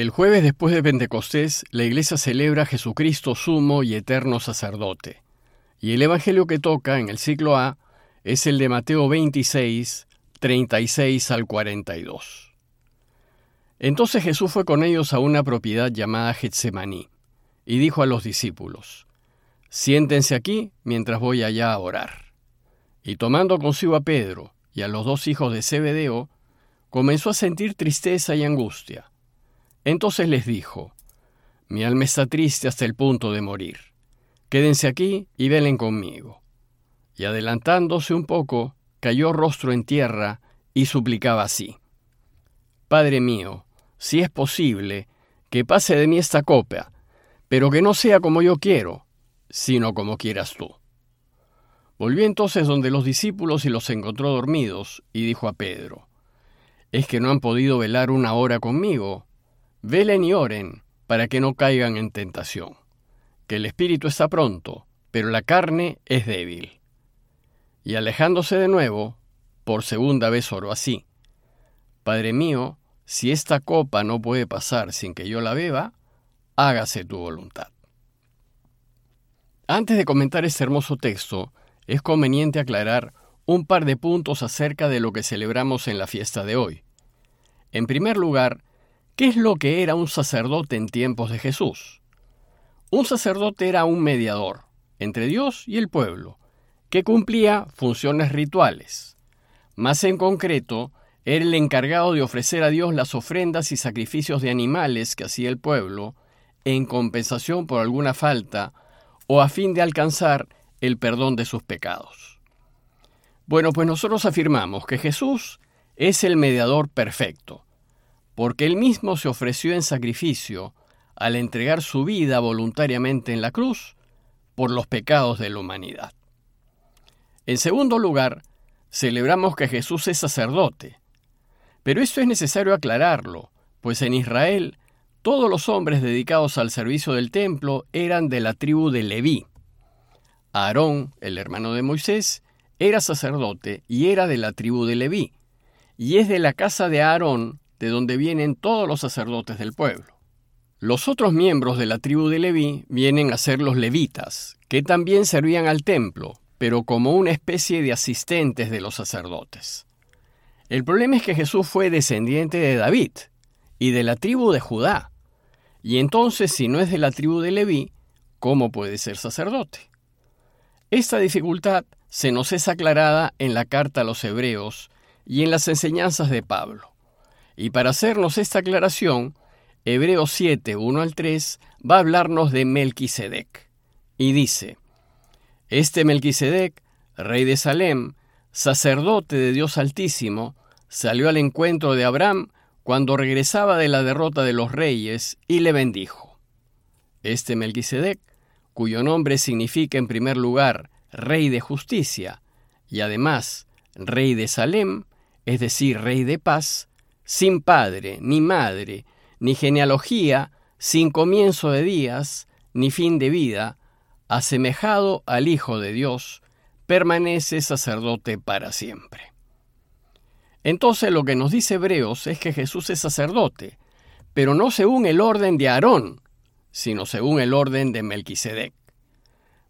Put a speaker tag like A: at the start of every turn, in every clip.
A: El jueves después de Pentecostés, la Iglesia celebra a Jesucristo sumo y eterno sacerdote. Y el Evangelio que toca en el ciclo A es el de Mateo 26, 36 al 42. Entonces Jesús fue con ellos a una propiedad llamada Getsemaní, y dijo a los discípulos, Siéntense aquí mientras voy allá a orar. Y tomando consigo a Pedro y a los dos hijos de Zebedeo, comenzó a sentir tristeza y angustia. Entonces les dijo, Mi alma está triste hasta el punto de morir. Quédense aquí y velen conmigo. Y adelantándose un poco, cayó rostro en tierra y suplicaba así, Padre mío, si es posible, que pase de mí esta copa, pero que no sea como yo quiero, sino como quieras tú. Volvió entonces donde los discípulos y los encontró dormidos, y dijo a Pedro, ¿Es que no han podido velar una hora conmigo? Velen y oren para que no caigan en tentación, que el espíritu está pronto, pero la carne es débil. Y alejándose de nuevo, por segunda vez oró así, Padre mío, si esta copa no puede pasar sin que yo la beba, hágase tu voluntad. Antes de comentar este hermoso texto, es conveniente aclarar un par de puntos acerca de lo que celebramos en la fiesta de hoy. En primer lugar, ¿Qué es lo que era un sacerdote en tiempos de Jesús? Un sacerdote era un mediador entre Dios y el pueblo, que cumplía funciones rituales. Más en concreto, era el encargado de ofrecer a Dios las ofrendas y sacrificios de animales que hacía el pueblo en compensación por alguna falta o a fin de alcanzar el perdón de sus pecados. Bueno, pues nosotros afirmamos que Jesús es el mediador perfecto, porque él mismo se ofreció en sacrificio al entregar su vida voluntariamente en la cruz por los pecados de la humanidad. En segundo lugar, celebramos que Jesús es sacerdote. Pero esto es necesario aclararlo, pues en Israel todos los hombres dedicados al servicio del templo eran de la tribu de Leví. Aarón, el hermano de Moisés, era sacerdote y era de la tribu de Leví, y es de la casa de Aarón de donde vienen todos los sacerdotes del pueblo. Los otros miembros de la tribu de Leví vienen a ser los levitas, que también servían al templo, pero como una especie de asistentes de los sacerdotes. El problema es que Jesús fue descendiente de David y de la tribu de Judá, y entonces si no es de la tribu de Leví, ¿cómo puede ser sacerdote? Esta dificultad se nos es aclarada en la carta a los hebreos y en las enseñanzas de Pablo. Y para hacernos esta aclaración, Hebreos 7, 1 al 3 va a hablarnos de Melquisedec. Y dice, Este Melquisedec, rey de Salem, sacerdote de Dios Altísimo, salió al encuentro de Abraham cuando regresaba de la derrota de los reyes y le bendijo. Este Melquisedec, cuyo nombre significa en primer lugar rey de justicia y además rey de Salem, es decir, rey de paz, sin padre, ni madre, ni genealogía, sin comienzo de días, ni fin de vida, asemejado al Hijo de Dios, permanece sacerdote para siempre. Entonces lo que nos dice Hebreos es que Jesús es sacerdote, pero no según el orden de Aarón, sino según el orden de Melquisedec.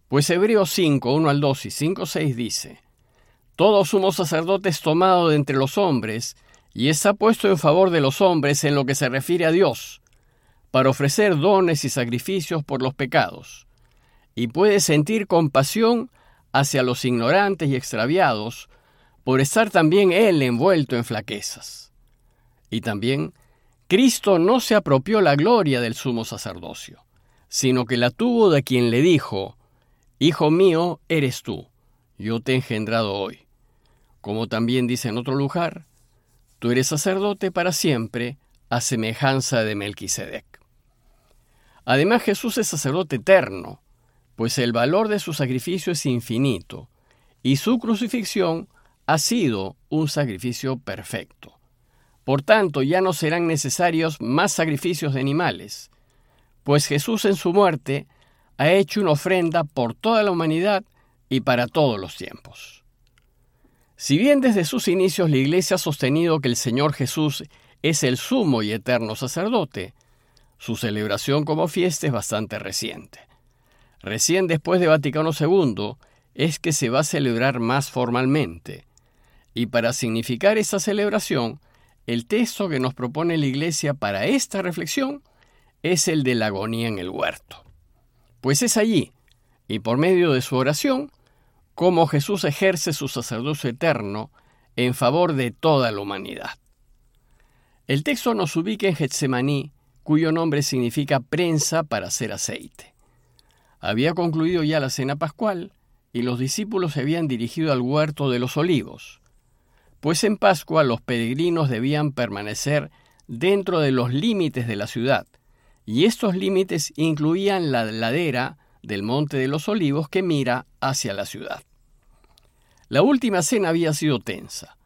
A: Pues Hebreos 5, 1 al 2 y 5, 6 dice, Todos somos sacerdotes tomados de entre los hombres, y está puesto en favor de los hombres en lo que se refiere a Dios, para ofrecer dones y sacrificios por los pecados, y puede sentir compasión hacia los ignorantes y extraviados, por estar también él envuelto en flaquezas. Y también, Cristo no se apropió la gloria del sumo sacerdocio, sino que la tuvo de quien le dijo, Hijo mío eres tú, yo te he engendrado hoy. Como también dice en otro lugar, Tú eres sacerdote para siempre, a semejanza de Melquisedec. Además, Jesús es sacerdote eterno, pues el valor de su sacrificio es infinito, y su crucifixión ha sido un sacrificio perfecto. Por tanto, ya no serán necesarios más sacrificios de animales, pues Jesús en su muerte ha hecho una ofrenda por toda la humanidad y para todos los tiempos. Si bien desde sus inicios la Iglesia ha sostenido que el Señor Jesús es el sumo y eterno sacerdote, Su celebración como fiesta es bastante reciente. Recién después de Vaticano II es que se va a celebrar más formalmente. Y para significar esta celebración, el texto que nos propone la Iglesia para esta reflexión es el de la agonía en el huerto. Pues es allí, y por medio de su oración, como Jesús ejerce su sacerdocio eterno en favor de toda la humanidad. El texto nos ubica en Getsemaní, cuyo nombre significa prensa para hacer aceite. Había concluido ya la cena pascual y los discípulos se habían dirigido al huerto de los olivos, pues en Pascua los peregrinos debían permanecer dentro de los límites de la ciudad, y estos límites incluían la ladera del Monte de los Olivos que mira hacia la ciudad. La última cena había sido tensa,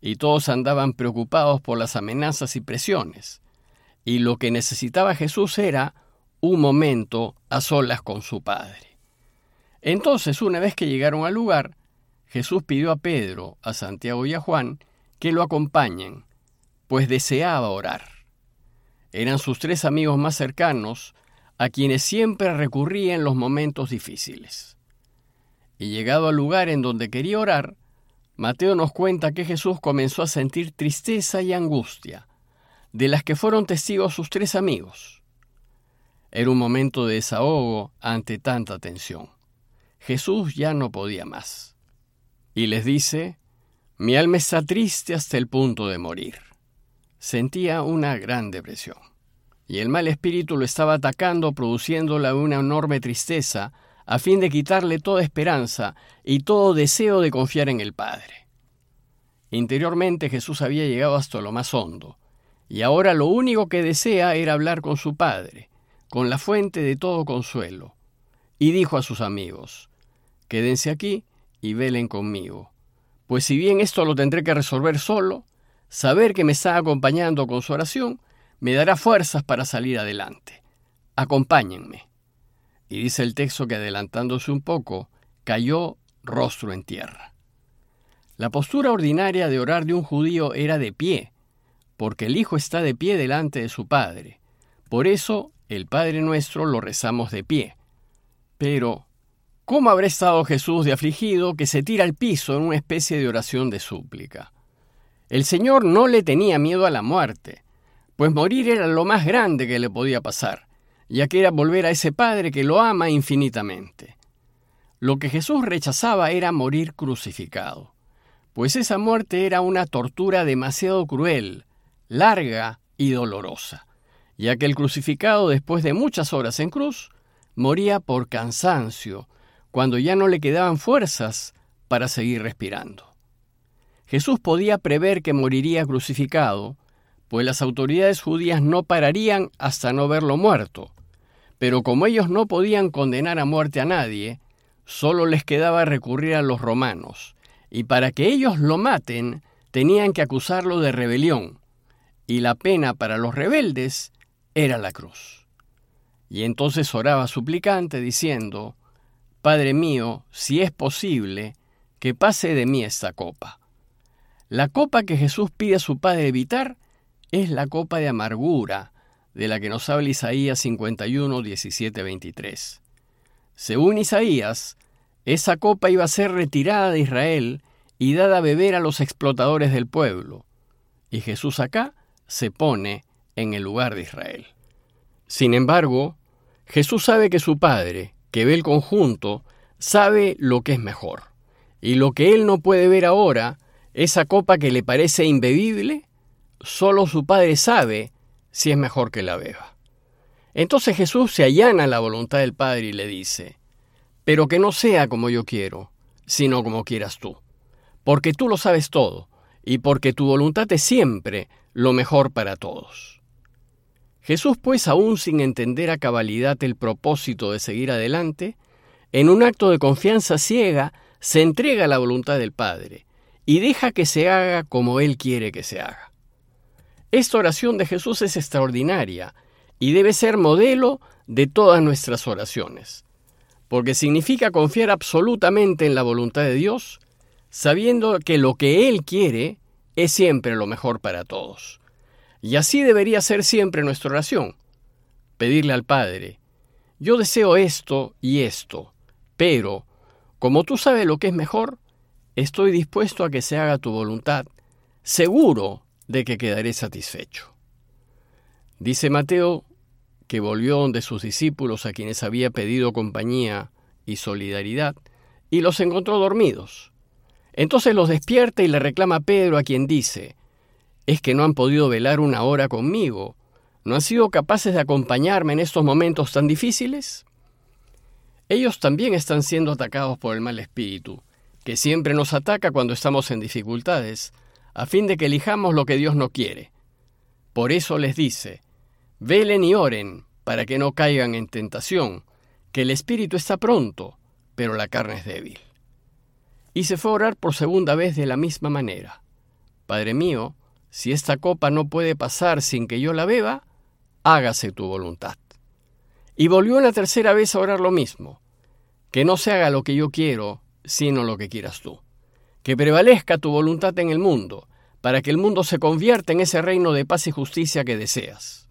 A: y todos andaban preocupados por las amenazas y presiones, y lo que necesitaba Jesús era un momento a solas con su Padre. Entonces, una vez que llegaron al lugar, Jesús pidió a Pedro, a Santiago y a Juan que lo acompañen, pues deseaba orar. Eran sus tres amigos más cercanos, a quienes siempre recurría en los momentos difíciles. Y llegado al lugar en donde quería orar, Mateo nos cuenta que Jesús comenzó a sentir tristeza y angustia, de las que fueron testigos sus tres amigos. Era un momento de desahogo ante tanta tensión. Jesús ya no podía más. Y les dice, mi alma está triste hasta el punto de morir. Sentía una gran depresión. Y el mal espíritu lo estaba atacando, produciéndole una enorme tristeza, a fin de quitarle toda esperanza y todo deseo de confiar en el Padre. Interiormente Jesús había llegado hasta lo más hondo, y ahora lo único que desea era hablar con su Padre, con la fuente de todo consuelo. Y dijo a sus amigos, Quédense aquí y velen conmigo, pues si bien esto lo tendré que resolver solo, saber que me está acompañando con su oración me dará fuerzas para salir adelante. Acompáñenme. Y dice el texto que adelantándose un poco, cayó rostro en tierra. La postura ordinaria de orar de un judío era de pie, porque el Hijo está de pie delante de su Padre. Por eso el Padre nuestro lo rezamos de pie. Pero, ¿cómo habrá estado Jesús de afligido que se tira al piso en una especie de oración de súplica? El Señor no le tenía miedo a la muerte, pues morir era lo más grande que le podía pasar, ya que era volver a ese Padre que lo ama infinitamente. Lo que Jesús rechazaba era morir crucificado, pues esa muerte era una tortura demasiado cruel, larga y dolorosa, ya que el crucificado después de muchas horas en cruz moría por cansancio, cuando ya no le quedaban fuerzas para seguir respirando. Jesús podía prever que moriría crucificado, pues las autoridades judías no pararían hasta no verlo muerto, pero como ellos no podían condenar a muerte a nadie, solo les quedaba recurrir a los romanos, y para que ellos lo maten tenían que acusarlo de rebelión, y la pena para los rebeldes era la cruz. Y entonces oraba suplicante diciendo, Padre mío, si es posible, que pase de mí esta copa. La copa que Jesús pide a su Padre evitar es la copa de amargura, de la que nos habla Isaías 51, 17, 23. Según Isaías, esa copa iba a ser retirada de Israel y dada a beber a los explotadores del pueblo. Y Jesús acá se pone en el lugar de Israel. Sin embargo, Jesús sabe que su Padre, que ve el conjunto, sabe lo que es mejor. Y lo que él no puede ver ahora, esa copa que le parece imbebible, solo su Padre sabe si es mejor que la beba. Entonces Jesús se allana a la voluntad del Padre y le dice, pero que no sea como yo quiero, sino como quieras tú, porque tú lo sabes todo, y porque tu voluntad es siempre lo mejor para todos. Jesús, pues, aún sin entender a cabalidad el propósito de seguir adelante, en un acto de confianza ciega, se entrega a la voluntad del Padre y deja que se haga como Él quiere que se haga. Esta oración de Jesús es extraordinaria y debe ser modelo de todas nuestras oraciones, porque significa confiar absolutamente en la voluntad de Dios, sabiendo que lo que Él quiere es siempre lo mejor para todos. Y así debería ser siempre nuestra oración, pedirle al Padre, yo deseo esto y esto, pero, como tú sabes lo que es mejor, estoy dispuesto a que se haga tu voluntad, seguro de que quedaré satisfecho. Dice Mateo que volvió donde sus discípulos a quienes había pedido compañía y solidaridad, y los encontró dormidos. Entonces los despierta y le reclama Pedro a quien dice, ¿es que no han podido velar una hora conmigo? ¿No han sido capaces de acompañarme en estos momentos tan difíciles? Ellos también están siendo atacados por el mal espíritu, que siempre nos ataca cuando estamos en dificultades, a fin de que elijamos lo que Dios no quiere. Por eso les dice, velen y oren para que no caigan en tentación, que el espíritu está pronto, pero la carne es débil. Y se fue a orar por segunda vez de la misma manera. Padre mío, si esta copa no puede pasar sin que yo la beba, hágase tu voluntad. Y volvió la tercera vez a orar lo mismo, que no se haga lo que yo quiero, sino lo que quieras tú. Que prevalezca tu voluntad en el mundo, para que el mundo se convierta en ese reino de paz y justicia que deseas.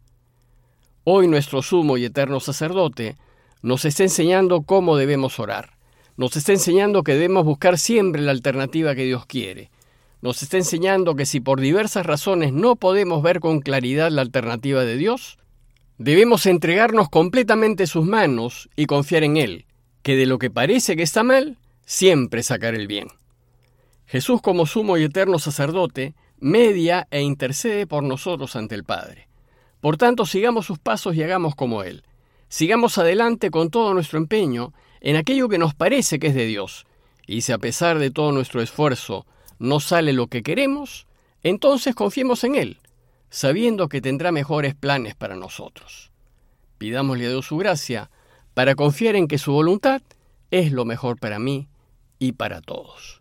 A: Hoy nuestro sumo y eterno sacerdote nos está enseñando cómo debemos orar. Nos está enseñando que debemos buscar siempre la alternativa que Dios quiere. Nos está enseñando que si por diversas razones no podemos ver con claridad la alternativa de Dios, debemos entregarnos completamente sus manos y confiar en Él, que de lo que parece que está mal, siempre sacar el bien. Jesús como sumo y eterno sacerdote media e intercede por nosotros ante el Padre. Por tanto, sigamos sus pasos y hagamos como Él. Sigamos adelante con todo nuestro empeño en aquello que nos parece que es de Dios. Y si a pesar de todo nuestro esfuerzo no sale lo que queremos, entonces confiemos en Él, sabiendo que tendrá mejores planes para nosotros. Pidámosle a Dios su gracia para confiar en que su voluntad es lo mejor para mí y para todos.